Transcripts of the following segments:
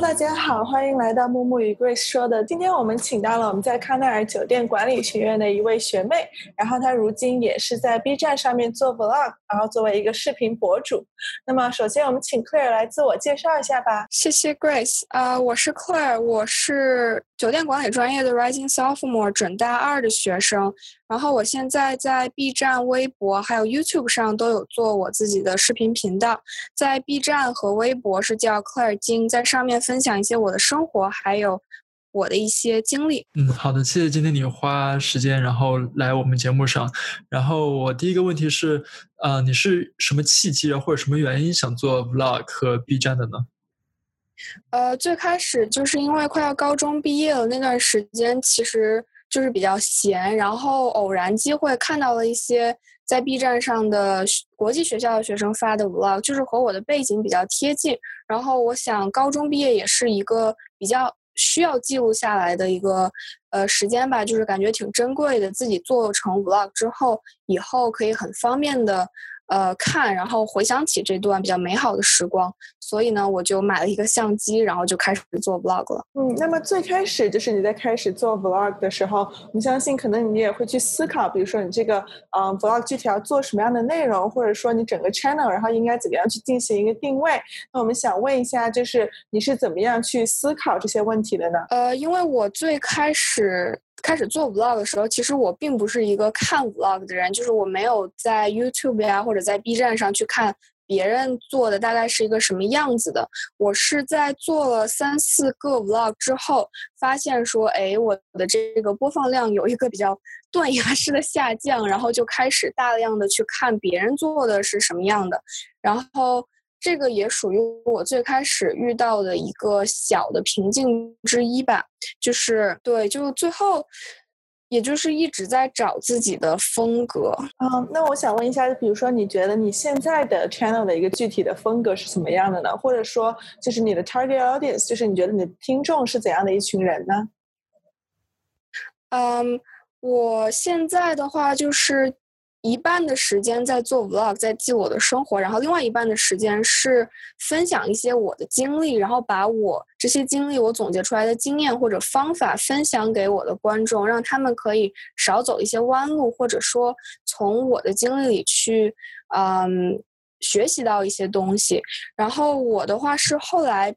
大家好，欢迎来到木木与 Grace 说的。今天我们请到了我们在康奈尔酒店管理学院的一位学妹，然后她如今也是在 B 站上面做 Vlog，然后作为一个视频博主。那么首先我们请 Claire 来自我介绍一下吧。谢谢 Grace，啊，我是 Claire，我是酒店管理专业的 Rising Sophomore 准大二的学生。然后我现在在 B 站、微博还有 YouTube 上都有做我自己的视频频道，在 B 站和微博是叫 Claire 金，在上面分享一些我的生活，还有我的一些经历。嗯，好的，谢谢今天你花时间然后来我们节目上。然后我第一个问题是，呃，你是什么契机或者什么原因想做 Vlog 和 B 站的呢？呃，最开始就是因为快要高中毕业了那段时间，其实。就是比较闲，然后偶然机会看到了一些在 B 站上的国际学校的学生发的 Vlog，就是和我的背景比较贴近。然后我想，高中毕业也是一个比较需要记录下来的一个呃时间吧，就是感觉挺珍贵的。自己做成 Vlog 之后，以后可以很方便的。呃，看，然后回想起这段比较美好的时光，所以呢，我就买了一个相机，然后就开始做 vlog 了。嗯，那么最开始就是你在开始做 vlog 的时候，我相信可能你也会去思考，比如说你这个嗯 vlog 具体要做什么样的内容，或者说你整个 channel 然后应该怎么样去进行一个定位。那我们想问一下，就是你是怎么样去思考这些问题的呢？呃，因为我最开始。开始做 vlog 的时候，其实我并不是一个看 vlog 的人，就是我没有在 YouTube 呀或者在 B 站上去看别人做的大概是一个什么样子的。我是在做了三四个 vlog 之后，发现说，哎，我的这个播放量有一个比较断崖式的下降，然后就开始大量的去看别人做的是什么样的，然后。这个也属于我最开始遇到的一个小的瓶颈之一吧，就是对，就最后，也就是一直在找自己的风格。嗯，那我想问一下，比如说，你觉得你现在的 channel 的一个具体的风格是什么样的呢？或者说，就是你的 target audience，就是你觉得你的听众是怎样的一群人呢？嗯，我现在的话就是。一半的时间在做 vlog，在记我的生活，然后另外一半的时间是分享一些我的经历，然后把我这些经历我总结出来的经验或者方法分享给我的观众，让他们可以少走一些弯路，或者说从我的经历里去，嗯，学习到一些东西。然后我的话是后来。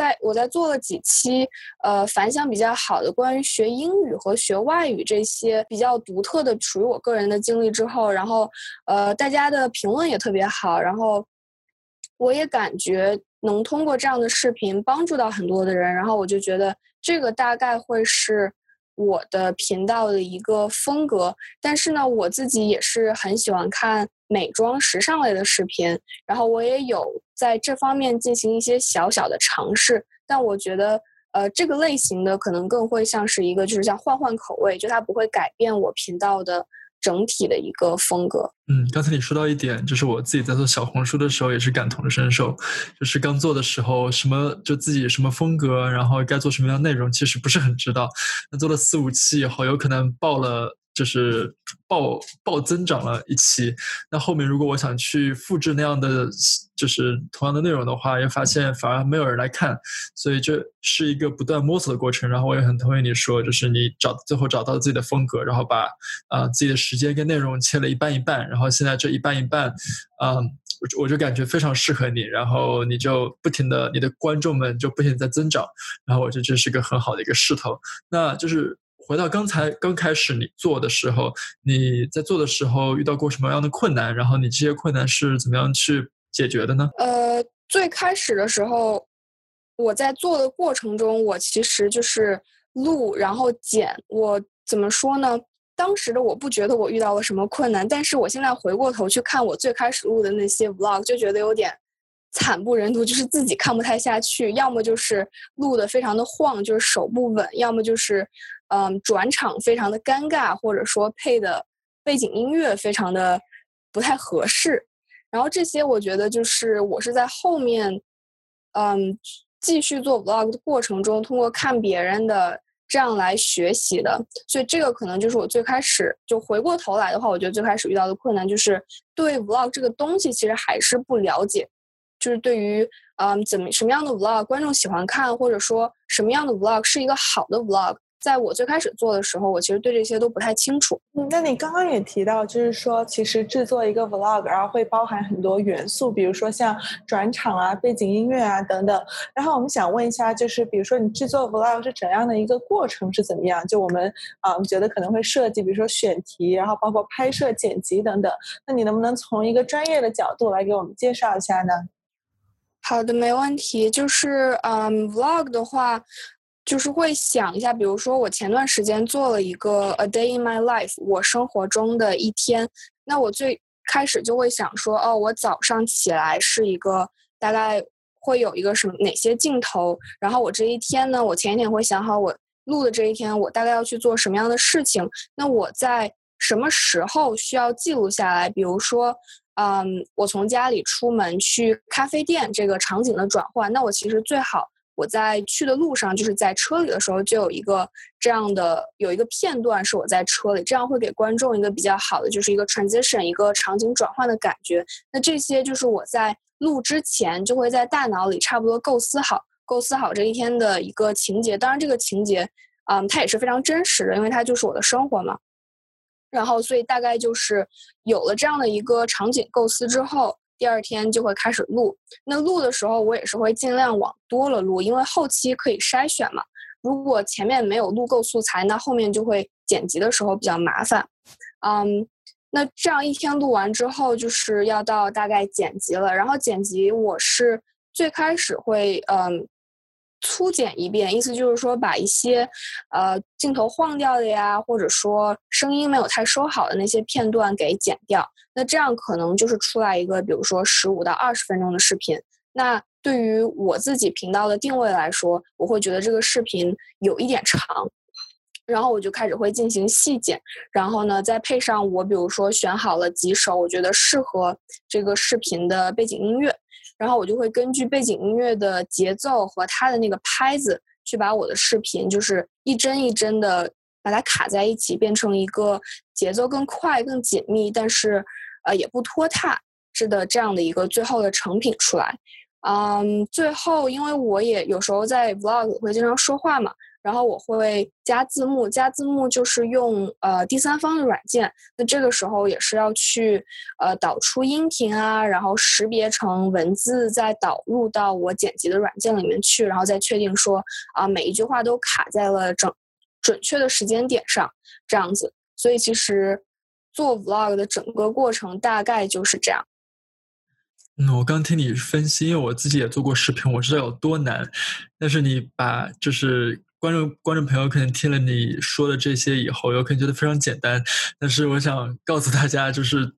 在我在做了几期，呃，反响比较好的关于学英语和学外语这些比较独特的属于我个人的经历之后，然后，呃，大家的评论也特别好，然后，我也感觉能通过这样的视频帮助到很多的人，然后我就觉得这个大概会是。我的频道的一个风格，但是呢，我自己也是很喜欢看美妆时尚类的视频，然后我也有在这方面进行一些小小的尝试，但我觉得，呃，这个类型的可能更会像是一个，就是像换换口味，就它不会改变我频道的。整体的一个风格。嗯，刚才你说到一点，就是我自己在做小红书的时候也是感同身受，就是刚做的时候，什么就自己什么风格，然后该做什么样的内容，其实不是很知道。那做了四五期以后，有可能爆了。就是暴暴增长了一期，那后面如果我想去复制那样的，就是同样的内容的话，又发现反而没有人来看，所以这是一个不断摸索的过程。然后我也很同意你说，就是你找最后找到自己的风格，然后把啊自己的时间跟内容切了一半一半，然后现在这一半一半，啊，我我就感觉非常适合你，然后你就不停的，你的观众们就不停在增长，然后我觉得这是个很好的一个势头。那就是。回到刚才刚开始你做的时候，你在做的时候遇到过什么样的困难？然后你这些困难是怎么样去解决的呢？呃，最开始的时候，我在做的过程中，我其实就是录然后剪。我怎么说呢？当时的我不觉得我遇到了什么困难，但是我现在回过头去看我最开始录的那些 vlog，就觉得有点惨不忍睹，就是自己看不太下去。要么就是录的非常的晃，就是手不稳；要么就是。嗯，转场非常的尴尬，或者说配的背景音乐非常的不太合适。然后这些我觉得就是我是在后面，嗯，继续做 vlog 的过程中，通过看别人的这样来学习的。所以这个可能就是我最开始就回过头来的话，我觉得最开始遇到的困难就是对 vlog 这个东西其实还是不了解。就是对于嗯怎么什么样的 vlog 观众喜欢看，或者说什么样的 vlog 是一个好的 vlog。在我最开始做的时候，我其实对这些都不太清楚。嗯，那你刚刚也提到，就是说，其实制作一个 vlog，然后会包含很多元素，比如说像转场啊、背景音乐啊等等。然后我们想问一下，就是比如说你制作 vlog 是怎样的一个过程是怎么样？就我们啊，我们觉得可能会设计，比如说选题，然后包括拍摄、剪辑等等。那你能不能从一个专业的角度来给我们介绍一下呢？好的，没问题。就是嗯，vlog 的话。就是会想一下，比如说我前段时间做了一个 A Day in My Life，我生活中的一天。那我最开始就会想说，哦，我早上起来是一个大概会有一个什么哪些镜头，然后我这一天呢，我前一天会想好我录的这一天，我大概要去做什么样的事情。那我在什么时候需要记录下来？比如说，嗯，我从家里出门去咖啡店这个场景的转换，那我其实最好。我在去的路上，就是在车里的时候，就有一个这样的有一个片段是我在车里，这样会给观众一个比较好的，就是一个 transition，一个场景转换的感觉。那这些就是我在录之前就会在大脑里差不多构思好，构思好这一天的一个情节。当然，这个情节，嗯，它也是非常真实的，因为它就是我的生活嘛。然后，所以大概就是有了这样的一个场景构思之后。第二天就会开始录，那录的时候我也是会尽量往多了录，因为后期可以筛选嘛。如果前面没有录够素材，那后面就会剪辑的时候比较麻烦。嗯，那这样一天录完之后，就是要到大概剪辑了。然后剪辑我是最开始会嗯。粗剪一遍，意思就是说把一些，呃，镜头晃掉的呀，或者说声音没有太收好的那些片段给剪掉。那这样可能就是出来一个，比如说十五到二十分钟的视频。那对于我自己频道的定位来说，我会觉得这个视频有一点长，然后我就开始会进行细剪，然后呢，再配上我比如说选好了几首我觉得适合这个视频的背景音乐。然后我就会根据背景音乐的节奏和它的那个拍子，去把我的视频就是一帧一帧的把它卡在一起，变成一个节奏更快、更紧密，但是呃也不拖沓制的这样的一个最后的成品出来。嗯，最后因为我也有时候在 vlog 会经常说话嘛。然后我会加字幕，加字幕就是用呃第三方的软件。那这个时候也是要去呃导出音频啊，然后识别成文字，再导入到我剪辑的软件里面去，然后再确定说啊每一句话都卡在了整准确的时间点上，这样子。所以其实做 vlog 的整个过程大概就是这样。嗯，我刚听你分析，因为我自己也做过视频，我知道有多难。但是你把就是。观众观众朋友可能听了你说的这些以后，有可能觉得非常简单。但是我想告诉大家，就是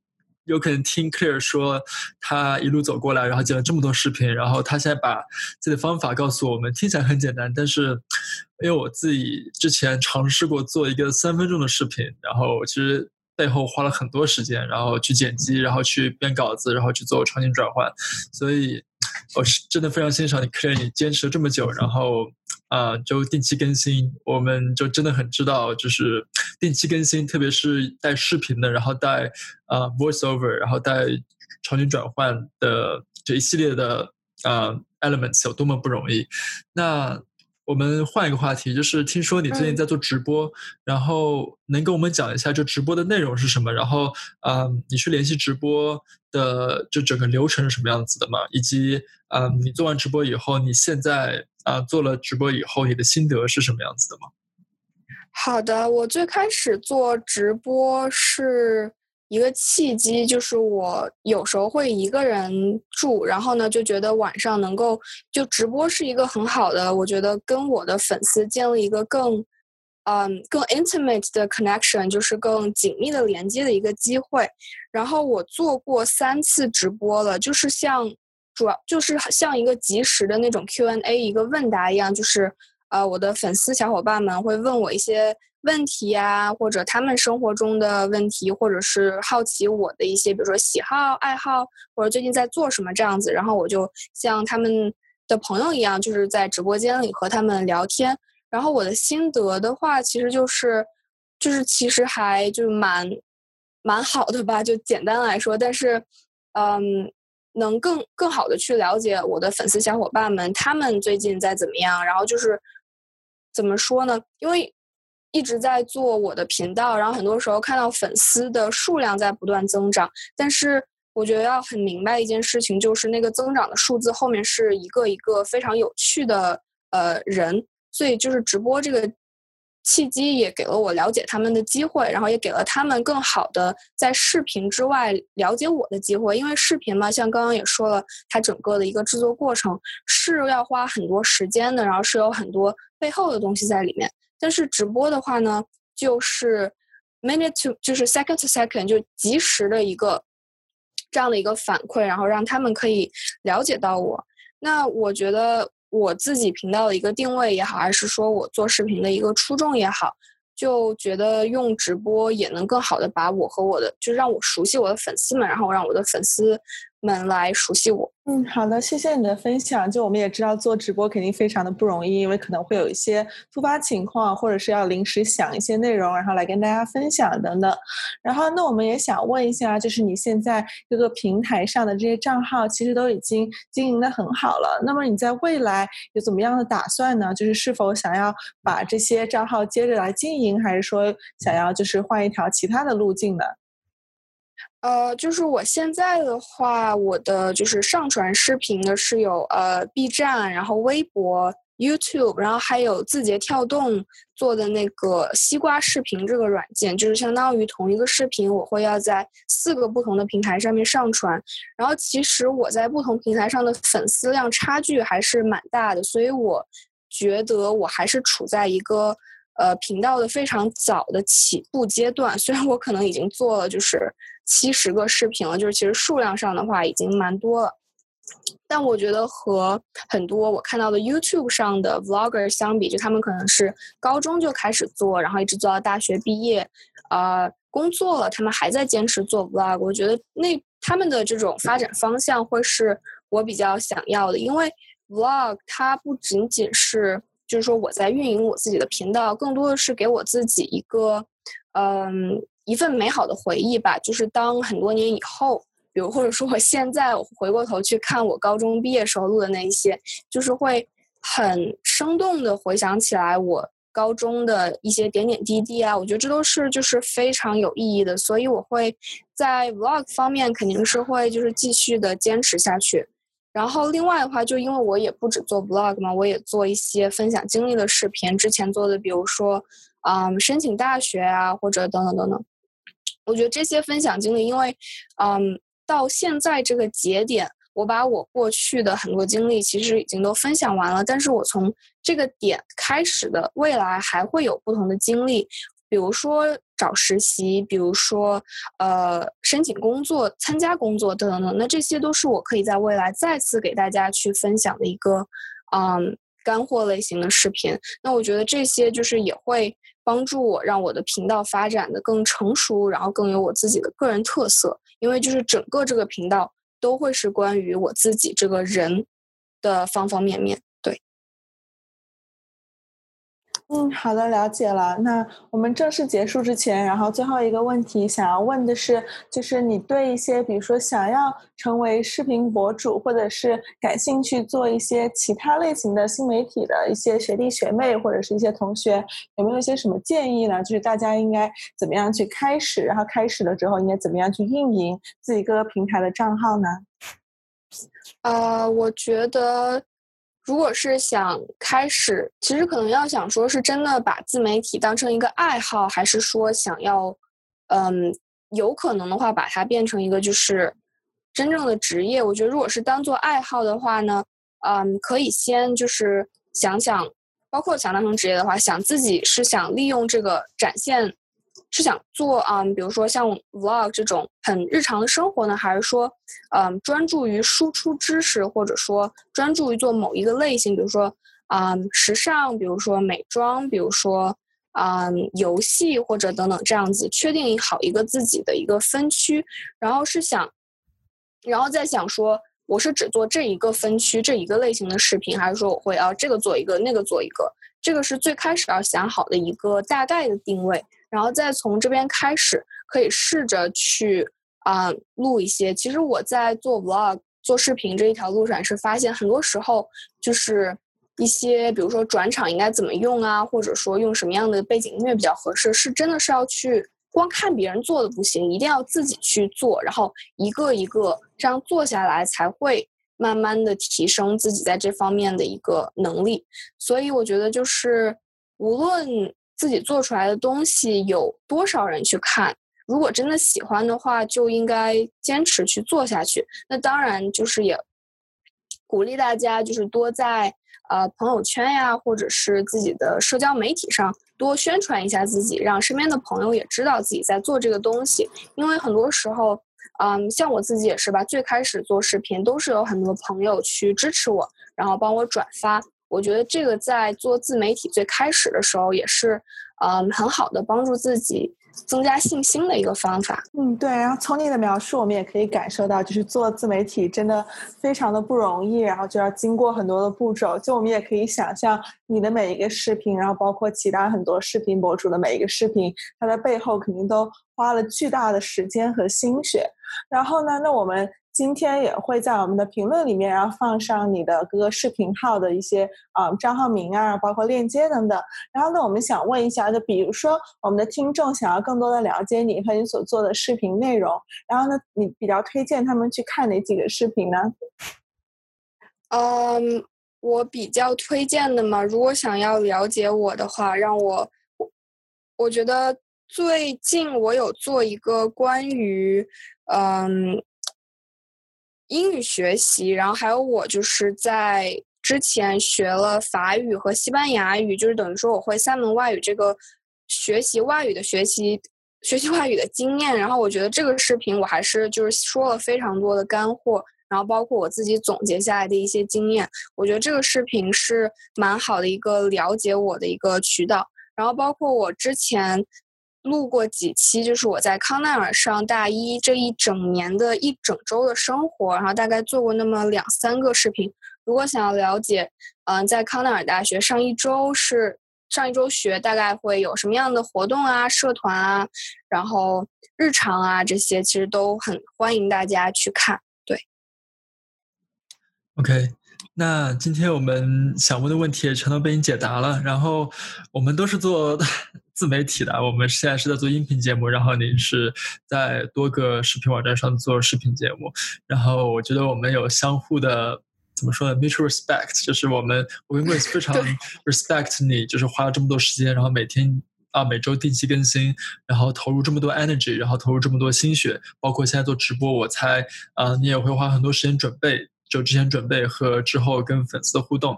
有可能听 Clear 说他一路走过来，然后剪了这么多视频，然后他现在把自己的方法告诉我们，听起来很简单。但是因为我自己之前尝试过做一个三分钟的视频，然后其实背后花了很多时间，然后去剪辑，然后去编稿子，然后去做场景转换。所以我是真的非常欣赏你 c l a r 你坚持了这么久，然后。啊，就定期更新，我们就真的很知道，就是定期更新，特别是带视频的，然后带啊 voiceover，然后带场景转换的这一系列的啊 elements 有多么不容易。那我们换一个话题，就是听说你最近在做直播，然后能跟我们讲一下这直播的内容是什么？然后呃，你去联系直播的就整个流程是什么样子的吗？以及呃，你做完直播以后，你现在。啊，做了直播以后，你的心得是什么样子的吗？好的，我最开始做直播是一个契机，就是我有时候会一个人住，然后呢就觉得晚上能够就直播是一个很好的，我觉得跟我的粉丝建立一个更嗯更 intimate 的 connection，就是更紧密的连接的一个机会。然后我做过三次直播了，就是像。主要就是像一个及时的那种 Q&A，一个问答一样，就是呃，我的粉丝小伙伴们会问我一些问题呀，或者他们生活中的问题，或者是好奇我的一些，比如说喜好、爱好，或者最近在做什么这样子，然后我就像他们的朋友一样，就是在直播间里和他们聊天。然后我的心得的话，其实就是，就是其实还就蛮蛮好的吧，就简单来说，但是，嗯。能更更好的去了解我的粉丝小伙伴们，他们最近在怎么样。然后就是怎么说呢？因为一直在做我的频道，然后很多时候看到粉丝的数量在不断增长，但是我觉得要很明白一件事情，就是那个增长的数字后面是一个一个非常有趣的呃人，所以就是直播这个。契机也给了我了解他们的机会，然后也给了他们更好的在视频之外了解我的机会。因为视频嘛，像刚刚也说了，它整个的一个制作过程是要花很多时间的，然后是有很多背后的东西在里面。但是直播的话呢，就是 minute to 就是 second to second 就及时的一个这样的一个反馈，然后让他们可以了解到我。那我觉得。我自己频道的一个定位也好，还是说我做视频的一个初衷也好，就觉得用直播也能更好的把我和我的，就让我熟悉我的粉丝们，然后让我的粉丝。们来熟悉我。嗯，好的，谢谢你的分享。就我们也知道做直播肯定非常的不容易，因为可能会有一些突发情况，或者是要临时想一些内容，然后来跟大家分享等等。然后，那我们也想问一下，就是你现在各个平台上的这些账号，其实都已经经营的很好了。那么你在未来有怎么样的打算呢？就是是否想要把这些账号接着来经营，还是说想要就是换一条其他的路径呢？呃，就是我现在的话，我的就是上传视频的是有呃 B 站，然后微博、YouTube，然后还有字节跳动做的那个西瓜视频这个软件，就是相当于同一个视频，我会要在四个不同的平台上面上传。然后其实我在不同平台上的粉丝量差距还是蛮大的，所以我觉得我还是处在一个呃频道的非常早的起步阶段。虽然我可能已经做了就是。七十个视频了，就是其实数量上的话已经蛮多了，但我觉得和很多我看到的 YouTube 上的 Vlogger 相比，就他们可能是高中就开始做，然后一直做到大学毕业，呃，工作了，他们还在坚持做 Vlog。我觉得那他们的这种发展方向会是我比较想要的，因为 Vlog 它不仅仅是就是说我在运营我自己的频道，更多的是给我自己一个，嗯。一份美好的回忆吧，就是当很多年以后，比如或者说我现在回过头去看我高中毕业时候录的那一些，就是会很生动的回想起来我高中的一些点点滴滴啊，我觉得这都是就是非常有意义的，所以我会在 vlog 方面肯定是会就是继续的坚持下去。然后另外的话，就因为我也不止做 vlog 嘛，我也做一些分享经历的视频，之前做的比如说，嗯，申请大学啊，或者等等等等。我觉得这些分享经历，因为，嗯，到现在这个节点，我把我过去的很多经历其实已经都分享完了。但是我从这个点开始的未来还会有不同的经历，比如说找实习，比如说呃申请工作、参加工作等等等。那这些都是我可以在未来再次给大家去分享的一个嗯干货类型的视频。那我觉得这些就是也会。帮助我让我的频道发展的更成熟，然后更有我自己的个人特色。因为就是整个这个频道都会是关于我自己这个人的方方面面。嗯，好的，了解了。那我们正式结束之前，然后最后一个问题想要问的是，就是你对一些，比如说想要成为视频博主，或者是感兴趣做一些其他类型的新媒体的一些学弟学妹或者是一些同学，有没有一些什么建议呢？就是大家应该怎么样去开始，然后开始了之后应该怎么样去运营自己各个平台的账号呢？呃，我觉得。如果是想开始，其实可能要想说，是真的把自媒体当成一个爱好，还是说想要，嗯，有可能的话把它变成一个就是真正的职业。我觉得，如果是当做爱好的话呢，嗯，可以先就是想想，包括想当成职业的话，想自己是想利用这个展现。是想做啊，比如说像 vlog 这种很日常的生活呢，还是说，嗯，专注于输出知识，或者说专注于做某一个类型，比如说，嗯，时尚，比如说美妆，比如说，嗯，游戏或者等等这样子，确定好一个自己的一个分区，然后是想，然后再想说，我是只做这一个分区这一个类型的视频，还是说我会啊这个做一个，那个做一个，这个是最开始要想好的一个大概的定位。然后再从这边开始，可以试着去啊录一些。其实我在做 vlog 做视频这一条路上，是发现很多时候就是一些，比如说转场应该怎么用啊，或者说用什么样的背景音乐比较合适，是真的是要去光看别人做的不行，一定要自己去做，然后一个一个这样做下来，才会慢慢的提升自己在这方面的一个能力。所以我觉得就是无论自己做出来的东西有多少人去看。如果真的喜欢的话，就应该坚持去做下去。那当然就是也鼓励大家，就是多在呃朋友圈呀，或者是自己的社交媒体上多宣传一下自己，让身边的朋友也知道自己在做这个东西。因为很多时候，嗯，像我自己也是吧，最开始做视频都是有很多朋友去支持我，然后帮我转发。我觉得这个在做自媒体最开始的时候，也是嗯很好的帮助自己。增加信心的一个方法。嗯，对。然后从你的描述，我们也可以感受到，就是做自媒体真的非常的不容易，然后就要经过很多的步骤。就我们也可以想象，你的每一个视频，然后包括其他很多视频博主的每一个视频，它的背后肯定都花了巨大的时间和心血。然后呢，那我们。今天也会在我们的评论里面，然后放上你的各个视频号的一些啊账号名啊，包括链接等等。然后呢，我们想问一下，就比如说我们的听众想要更多的了解你和你所做的视频内容，然后呢，你比较推荐他们去看哪几个视频呢？嗯，我比较推荐的嘛，如果想要了解我的话，让我，我觉得最近我有做一个关于嗯。英语学习，然后还有我就是在之前学了法语和西班牙语，就是等于说我会三门外语。这个学习外语的学习，学习外语的经验。然后我觉得这个视频我还是就是说了非常多的干货，然后包括我自己总结下来的一些经验。我觉得这个视频是蛮好的一个了解我的一个渠道。然后包括我之前。录过几期，就是我在康奈尔上大一这一整年的一整周的生活，然后大概做过那么两三个视频。如果想要了解，嗯，在康奈尔大学上一周是上一周学大概会有什么样的活动啊、社团啊，然后日常啊这些，其实都很欢迎大家去看。对，OK。那今天我们想问的问题也全都被你解答了。然后我们都是做自媒体的，我们现在是在做音频节目，然后你是在多个视频网站上做视频节目。然后我觉得我们有相互的怎么说呢？mutual respect，就是我们我跟 Grace 非常 respect 你，就是花了这么多时间，然后每天啊每周定期更新，然后投入这么多 energy，然后投入这么多心血，包括现在做直播，我猜啊你也会花很多时间准备。就之前准备和之后跟粉丝的互动，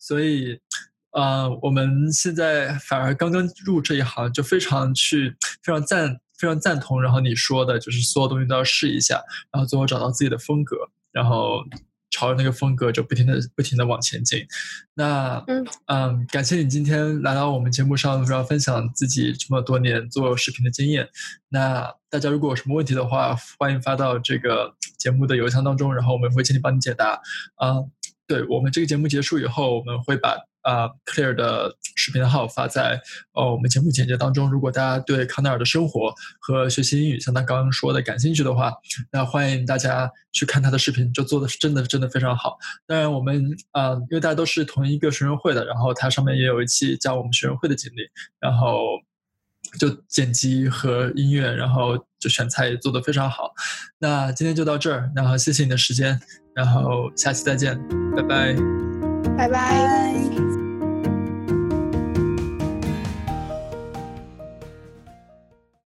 所以，呃，我们现在反而刚刚入这一行，就非常去非常赞非常赞同。然后你说的就是所有东西都要试一下，然后最后找到自己的风格，然后。朝着那个风格就不停的不停的往前进，那嗯嗯，感谢你今天来到我们节目上，然后分享自己这么多年做视频的经验。那大家如果有什么问题的话，欢迎发到这个节目的邮箱当中，然后我们会尽力帮你解答。啊，对我们这个节目结束以后，我们会把。啊，Clear 的视频号发在呃我们节目简介当中。如果大家对康奈尔的生活和学习英语，像他刚刚说的感兴趣的话，那欢迎大家去看他的视频，就做的是真的真的非常好。当然，我们啊，因为大家都是同一个学生会的，然后他上面也有一期讲我们学生会的经历，然后就剪辑和音乐，然后就选材也做的非常好。那今天就到这儿，然后谢谢你的时间，然后下期再见，拜拜，拜拜。